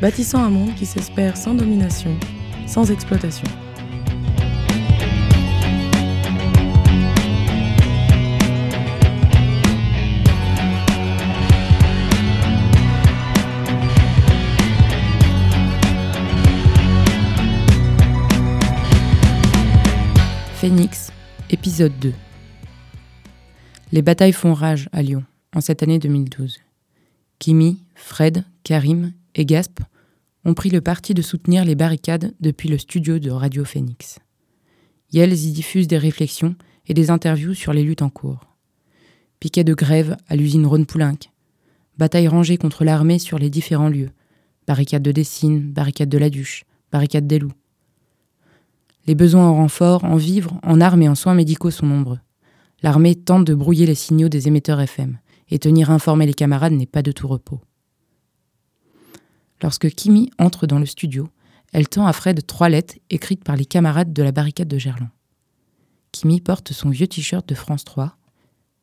bâtissant un monde qui s'espère sans domination, sans exploitation. Phoenix, épisode 2. Les batailles font rage à Lyon en cette année 2012. Kimi, Fred, Karim et Gasp ont pris le parti de soutenir les barricades depuis le studio de Radio Phoenix. Yels y diffuse des réflexions et des interviews sur les luttes en cours. Piquet de grève à l'usine Rhône-Poulenc. Bataille rangée contre l'armée sur les différents lieux. Barricade de Dessine, barricade de la Duche, barricade des Loups. Les besoins en renfort, en vivres, en armes et en soins médicaux sont nombreux. L'armée tente de brouiller les signaux des émetteurs FM, et tenir informés les camarades n'est pas de tout repos. Lorsque Kimi entre dans le studio, elle tend à Fred trois lettres écrites par les camarades de la barricade de Gerland. Kimi porte son vieux t-shirt de France 3.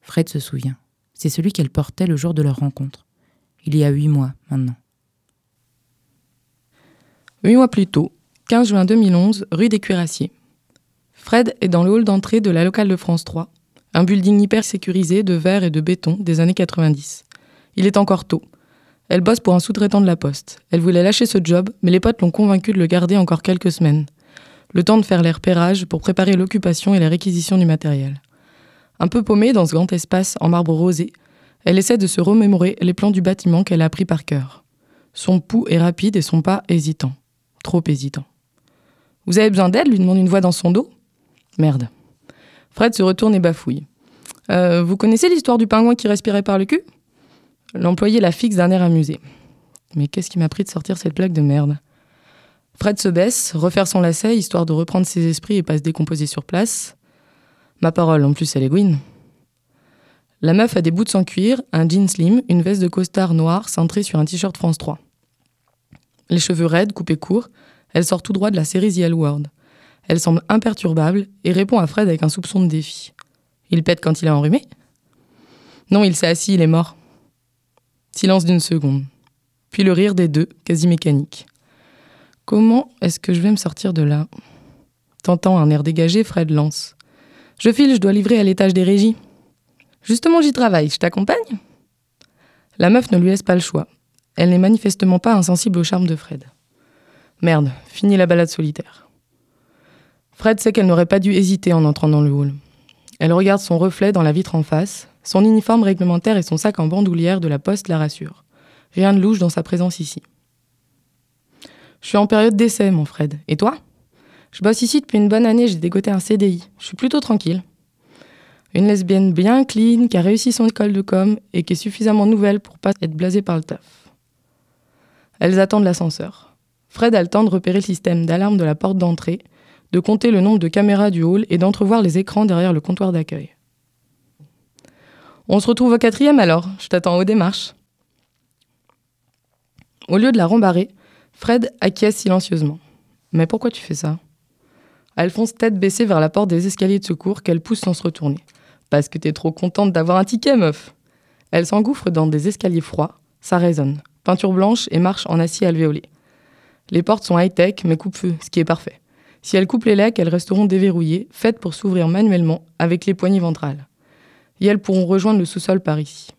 Fred se souvient. C'est celui qu'elle portait le jour de leur rencontre. Il y a huit mois maintenant. Huit mois plus tôt, 15 juin 2011, rue des Cuirassiers. Fred est dans le hall d'entrée de la locale de France 3, un building hyper sécurisé de verre et de béton des années 90. Il est encore tôt. Elle bosse pour un sous-traitant de la poste. Elle voulait lâcher ce job, mais les potes l'ont convaincu de le garder encore quelques semaines. Le temps de faire les repérages pour préparer l'occupation et la réquisition du matériel. Un peu paumée dans ce grand espace en marbre rosé, elle essaie de se remémorer les plans du bâtiment qu'elle a appris par cœur. Son pouls est rapide et son pas hésitant. Trop hésitant. Vous avez besoin d'aide? lui demande une voix dans son dos. Merde. Fred se retourne et bafouille. Euh, vous connaissez l'histoire du pingouin qui respirait par le cul? L'employé la fixe d'un air amusé. Mais qu'est-ce qui m'a pris de sortir cette plaque de merde? Fred se baisse, refaire son lacet, histoire de reprendre ses esprits et pas se décomposer sur place. Ma parole, en plus, elle est gouine. La meuf a des boots en cuir, un jean slim, une veste de costard noir centrée sur un t-shirt France 3. Les cheveux raides, coupés courts, elle sort tout droit de la série The L World. Elle semble imperturbable et répond à Fred avec un soupçon de défi. Il pète quand il a enrhumé? Non, il s'est assis, il est mort. Silence d'une seconde. Puis le rire des deux, quasi mécanique. Comment est-ce que je vais me sortir de là? Tentant un air dégagé, Fred lance. Je file, je dois livrer à l'étage des régies. Justement, j'y travaille, je t'accompagne? La meuf ne lui laisse pas le choix. Elle n'est manifestement pas insensible au charme de Fred. Merde, fini la balade solitaire. Fred sait qu'elle n'aurait pas dû hésiter en entrant dans le hall. Elle regarde son reflet dans la vitre en face. Son uniforme réglementaire et son sac en bandoulière de la poste la rassurent. Rien de louche dans sa présence ici. Je suis en période d'essai, mon Fred. Et toi? Je bosse ici depuis une bonne année, j'ai dégoté un CDI. Je suis plutôt tranquille. Une lesbienne bien clean, qui a réussi son école de com et qui est suffisamment nouvelle pour pas être blasée par le taf. Elles attendent l'ascenseur. Fred a le temps de repérer le système d'alarme de la porte d'entrée, de compter le nombre de caméras du hall et d'entrevoir les écrans derrière le comptoir d'accueil. On se retrouve au quatrième alors, je t'attends aux démarches. Au lieu de la rembarrer, Fred acquiesce silencieusement. Mais pourquoi tu fais ça? Alphonse tête baissée vers la porte des escaliers de secours qu'elle pousse sans se retourner. Parce que t'es trop contente d'avoir un ticket, meuf Elle s'engouffre dans des escaliers froids, ça résonne. Peinture blanche et marche en acier alvéolé. Les portes sont high-tech, mais coupe-feu, ce qui est parfait. Si elles coupent les lecs, elles resteront déverrouillées, faites pour s'ouvrir manuellement avec les poignées ventrales. Et elles pourront rejoindre le sous-sol par ici.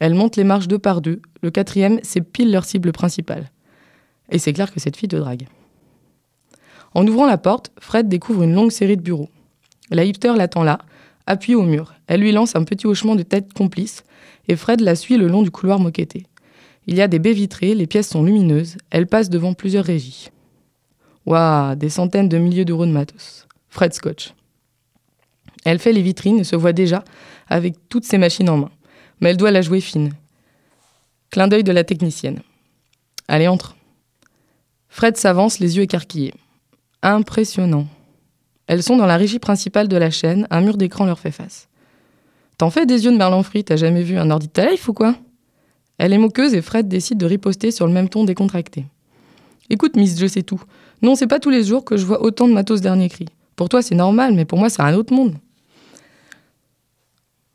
Elles montent les marches deux par deux. Le quatrième, c'est pile leur cible principale. Et c'est clair que cette fille de drague. En ouvrant la porte, Fred découvre une longue série de bureaux. La hipster l'attend là, appuyée au mur. Elle lui lance un petit hochement de tête complice, et Fred la suit le long du couloir moquetté. Il y a des baies vitrées, les pièces sont lumineuses, elle passe devant plusieurs régies. Waouh, des centaines de milliers d'euros de matos. Fred Scotch. Elle fait les vitrines et se voit déjà avec toutes ses machines en main. Mais elle doit la jouer fine. Clin d'œil de la technicienne. Allez, entre. Fred s'avance, les yeux écarquillés. Impressionnant. Elles sont dans la régie principale de la chaîne, un mur d'écran leur fait face. T'en fais des yeux de Merlan Free, t'as jamais vu un ordi de ta life ou quoi? Elle est moqueuse et Fred décide de riposter sur le même ton décontracté. Écoute, Miss, je sais tout. Non, c'est pas tous les jours que je vois autant de matos dernier cri. Pour toi, c'est normal, mais pour moi, c'est un autre monde.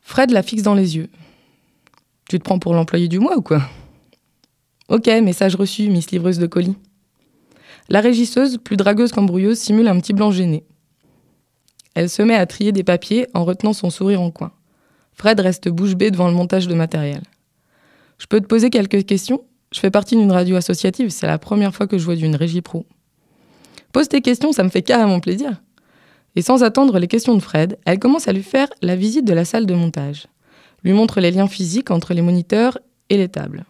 Fred la fixe dans les yeux. Tu te prends pour l'employé du mois ou quoi? Ok, message reçu, Miss livreuse de colis. La régisseuse, plus dragueuse qu'embrouilleuse, simule un petit blanc gêné. Elle se met à trier des papiers en retenant son sourire en coin. Fred reste bouche bée devant le montage de matériel. Je peux te poser quelques questions? Je fais partie d'une radio associative, c'est la première fois que je vois d'une régie pro. Pose tes questions, ça me fait carrément plaisir. Et sans attendre les questions de Fred, elle commence à lui faire la visite de la salle de montage. Lui montre les liens physiques entre les moniteurs et les tables.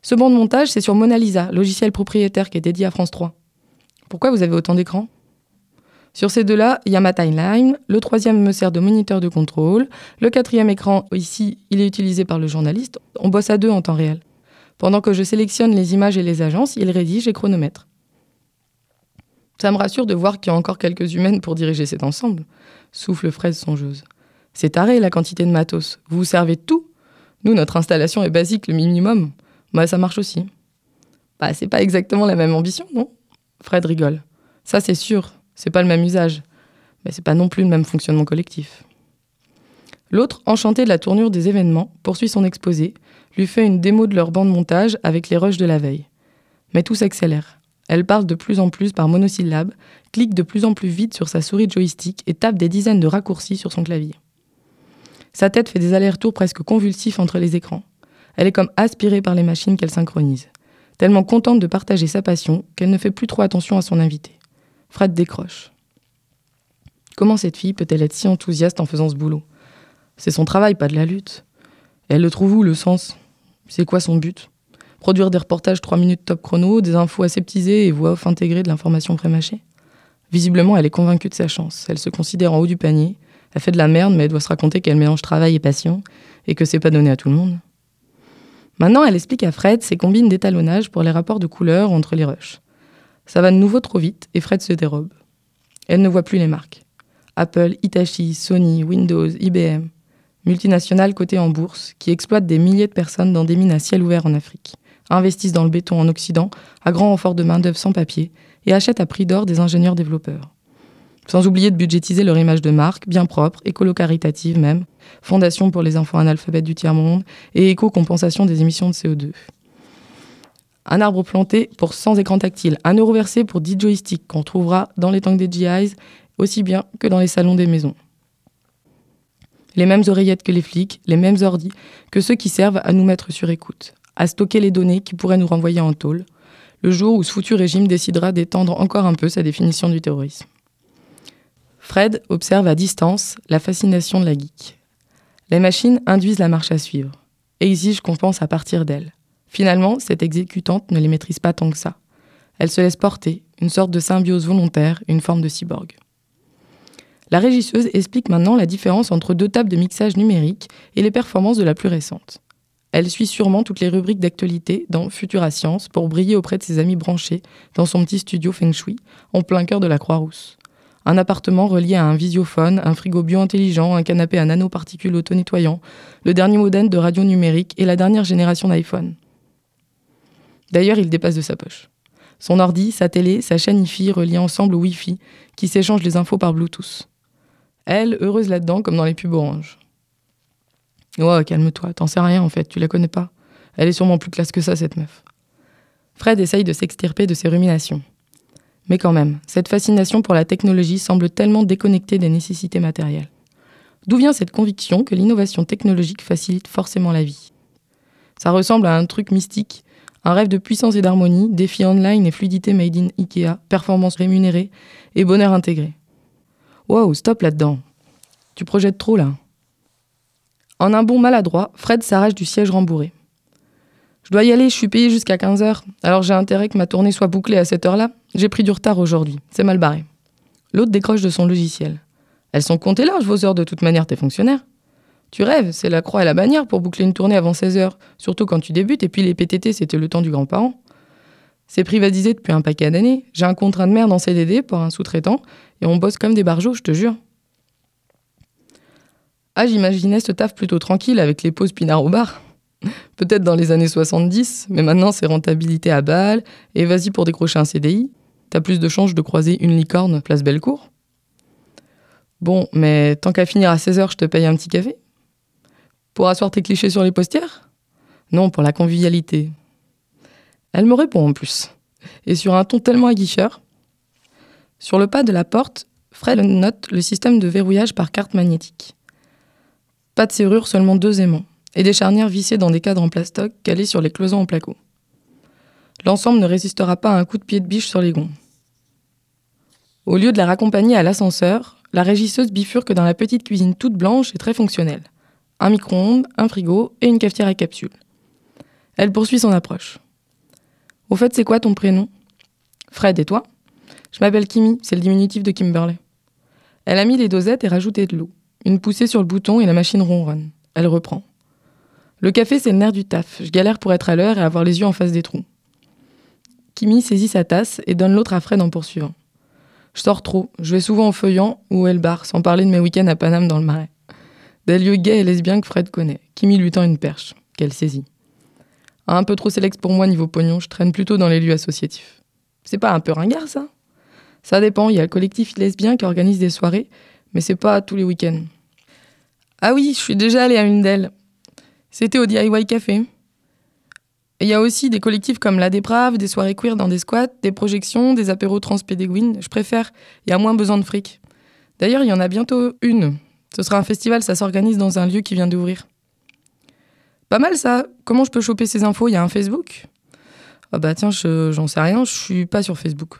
Ce banc de montage, c'est sur Mona Lisa, logiciel propriétaire qui est dédié à France 3. Pourquoi vous avez autant d'écrans? Sur ces deux-là, il y a ma timeline. Le troisième me sert de moniteur de contrôle. Le quatrième écran, ici, il est utilisé par le journaliste. On bosse à deux en temps réel. Pendant que je sélectionne les images et les agences, il rédige et chronomètre. Ça me rassure de voir qu'il y a encore quelques humaines pour diriger cet ensemble. Souffle fraise songeuse. C'est taré la quantité de matos. Vous vous servez de tout Nous, notre installation est basique, le minimum. Bah, ça marche aussi. Bah, c'est pas exactement la même ambition, non? Fred rigole. Ça, c'est sûr. C'est pas le même usage, mais c'est pas non plus le même fonctionnement collectif. L'autre, enchanté de la tournure des événements, poursuit son exposé, lui fait une démo de leur banc de montage avec les rushs de la veille. Mais tout s'accélère. Elle parle de plus en plus par monosyllabes, clique de plus en plus vite sur sa souris joystick et tape des dizaines de raccourcis sur son clavier. Sa tête fait des allers-retours presque convulsifs entre les écrans. Elle est comme aspirée par les machines qu'elle synchronise, tellement contente de partager sa passion qu'elle ne fait plus trop attention à son invité. Fred décroche. Comment cette fille peut-elle être si enthousiaste en faisant ce boulot? C'est son travail, pas de la lutte. elle le trouve où, le sens? C'est quoi son but? Produire des reportages 3 minutes top chrono, des infos aseptisées et voix off intégrées de l'information prémâchée Visiblement, elle est convaincue de sa chance. Elle se considère en haut du panier. Elle fait de la merde, mais elle doit se raconter qu'elle mélange travail et passion, et que c'est pas donné à tout le monde. Maintenant, elle explique à Fred ses combines d'étalonnage pour les rapports de couleurs entre les rushs. Ça va de nouveau trop vite et Fred se dérobe. Elle ne voit plus les marques. Apple, Hitachi, Sony, Windows, IBM, multinationales cotées en bourse qui exploitent des milliers de personnes dans des mines à ciel ouvert en Afrique, investissent dans le béton en Occident à grand renfort de main-d'œuvre sans papier et achètent à prix d'or des ingénieurs développeurs. Sans oublier de budgétiser leur image de marque, bien propre, écolo-caritative même, fondation pour les enfants analphabètes du tiers-monde et éco-compensation des émissions de CO2 un arbre planté pour 100 écrans tactiles, un euro versé pour 10 joysticks qu'on trouvera dans les tanks des GIs aussi bien que dans les salons des maisons. Les mêmes oreillettes que les flics, les mêmes ordis que ceux qui servent à nous mettre sur écoute, à stocker les données qui pourraient nous renvoyer en tôle, le jour où ce foutu régime décidera d'étendre encore un peu sa définition du terrorisme. Fred observe à distance la fascination de la geek. Les machines induisent la marche à suivre exigent qu'on pense à partir d'elles. Finalement, cette exécutante ne les maîtrise pas tant que ça. Elle se laisse porter, une sorte de symbiose volontaire, une forme de cyborg. La régisseuse explique maintenant la différence entre deux tables de mixage numérique et les performances de la plus récente. Elle suit sûrement toutes les rubriques d'actualité dans Futura Science pour briller auprès de ses amis branchés dans son petit studio Feng Shui, en plein cœur de la Croix-Rousse. Un appartement relié à un visiophone, un frigo bio-intelligent, un canapé à nanoparticules auto-nettoyant, le dernier modèle de radio numérique et la dernière génération d'iPhone. D'ailleurs, il dépasse de sa poche. Son ordi, sa télé, sa chaîne IFI reliés ensemble au Wi-Fi, qui s'échangent les infos par Bluetooth. Elle, heureuse là-dedans, comme dans les pubs orange. Oh, calme-toi, t'en sais rien en fait, tu la connais pas. Elle est sûrement plus classe que ça, cette meuf. Fred essaye de s'extirper de ses ruminations. Mais quand même, cette fascination pour la technologie semble tellement déconnectée des nécessités matérielles. D'où vient cette conviction que l'innovation technologique facilite forcément la vie? Ça ressemble à un truc mystique un rêve de puissance et d'harmonie, défi online et fluidité made in Ikea, performance rémunérée et bonheur intégré. Wow, stop là-dedans. Tu projettes trop là. En un bond maladroit, Fred s'arrache du siège rembourré. Je dois y aller, je suis payé jusqu'à 15h, alors j'ai intérêt que ma tournée soit bouclée à cette heure-là. J'ai pris du retard aujourd'hui, c'est mal barré. L'autre décroche de son logiciel. Elles sont comptées larges vos heures de toute manière, tes fonctionnaires. Tu rêves, c'est la croix et la bannière pour boucler une tournée avant 16h, surtout quand tu débutes, et puis les PTT, c'était le temps du grand-parent. C'est privatisé depuis un paquet d'années. J'ai un contrat de merde en CDD pour un sous-traitant et on bosse comme des barjots, je te jure. Ah, j'imaginais ce taf plutôt tranquille avec les pauses pinard au bar. Peut-être dans les années 70, mais maintenant c'est rentabilité à balle et vas-y pour décrocher un CDI. T'as plus de chances de croiser une licorne place Bellecour. Bon, mais tant qu'à finir à 16h, je te paye un petit café? Pour asseoir tes clichés sur les postières? Non, pour la convivialité. Elle me répond en plus. Et sur un ton tellement aguicheur. Sur le pas de la porte, Fred note le système de verrouillage par carte magnétique. Pas de serrure, seulement deux aimants. Et des charnières vissées dans des cadres en plastoc calés sur les cloisons en placo. L'ensemble ne résistera pas à un coup de pied de biche sur les gonds. Au lieu de la raccompagner à l'ascenseur, la régisseuse bifurque dans la petite cuisine toute blanche et très fonctionnelle. Un micro-ondes, un frigo et une cafetière à capsule. Elle poursuit son approche. Au fait, c'est quoi ton prénom? Fred et toi? Je m'appelle Kimi, c'est le diminutif de Kimberley. Elle a mis les dosettes et rajouté de l'eau. Une poussée sur le bouton et la machine ronronne. Elle reprend. Le café, c'est le nerf du taf. Je galère pour être à l'heure et avoir les yeux en face des trous. Kimi saisit sa tasse et donne l'autre à Fred en poursuivant. Je sors trop. Je vais souvent au Feuillant ou au bar, sans parler de mes week-ends à Paname dans le Marais. Des lieux gays et lesbiens que Fred connaît. Kimi lui tend une perche, qu'elle saisit. Un peu trop sélex pour moi niveau pognon, je traîne plutôt dans les lieux associatifs. C'est pas un peu ringard ça? Ça dépend, il y a le collectif lesbien qui organise des soirées, mais c'est pas tous les week-ends. Ah oui, je suis déjà allée à une d'elles. C'était au DIY Café. Il y a aussi des collectifs comme La Déprave, des soirées queer dans des squats, des projections, des apéros transpédéguines. Je préfère, il y a moins besoin de fric. D'ailleurs, il y en a bientôt une. Ce sera un festival, ça s'organise dans un lieu qui vient d'ouvrir. Pas mal ça. Comment je peux choper ces infos? Il y a un Facebook? Ah bah tiens, j'en sais rien, je suis pas sur Facebook.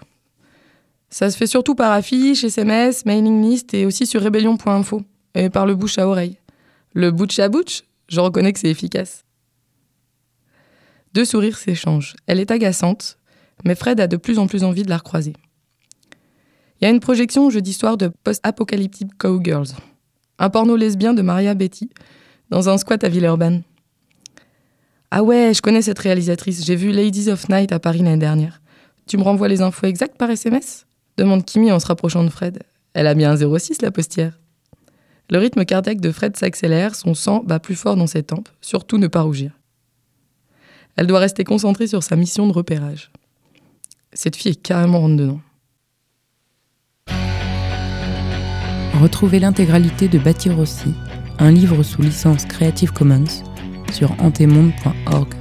Ça se fait surtout par affiche, SMS, mailing list et aussi sur rébellion.info et par le bouche à oreille. Le bouche à bouche, je reconnais que c'est efficace. Deux sourires s'échangent. Elle est agaçante, mais Fred a de plus en plus envie de la recroiser. Il y a une projection jeudi soir de Post-Apocalyptic Cowgirls, un porno lesbien de Maria Betty, dans un squat à Villeurbanne. Ah ouais, je connais cette réalisatrice. J'ai vu Ladies of Night à Paris l'année dernière. Tu me renvoies les infos exactes par SMS demande Kimi en se rapprochant de Fred. Elle a bien un 06, la postière. Le rythme cardiaque de Fred s'accélère, son sang bat plus fort dans ses tempes, surtout ne pas rougir. Elle doit rester concentrée sur sa mission de repérage. Cette fille est carrément rentre dedans. Retrouvez l'intégralité de Bâtir aussi, un livre sous licence Creative Commons sur antemonde.org.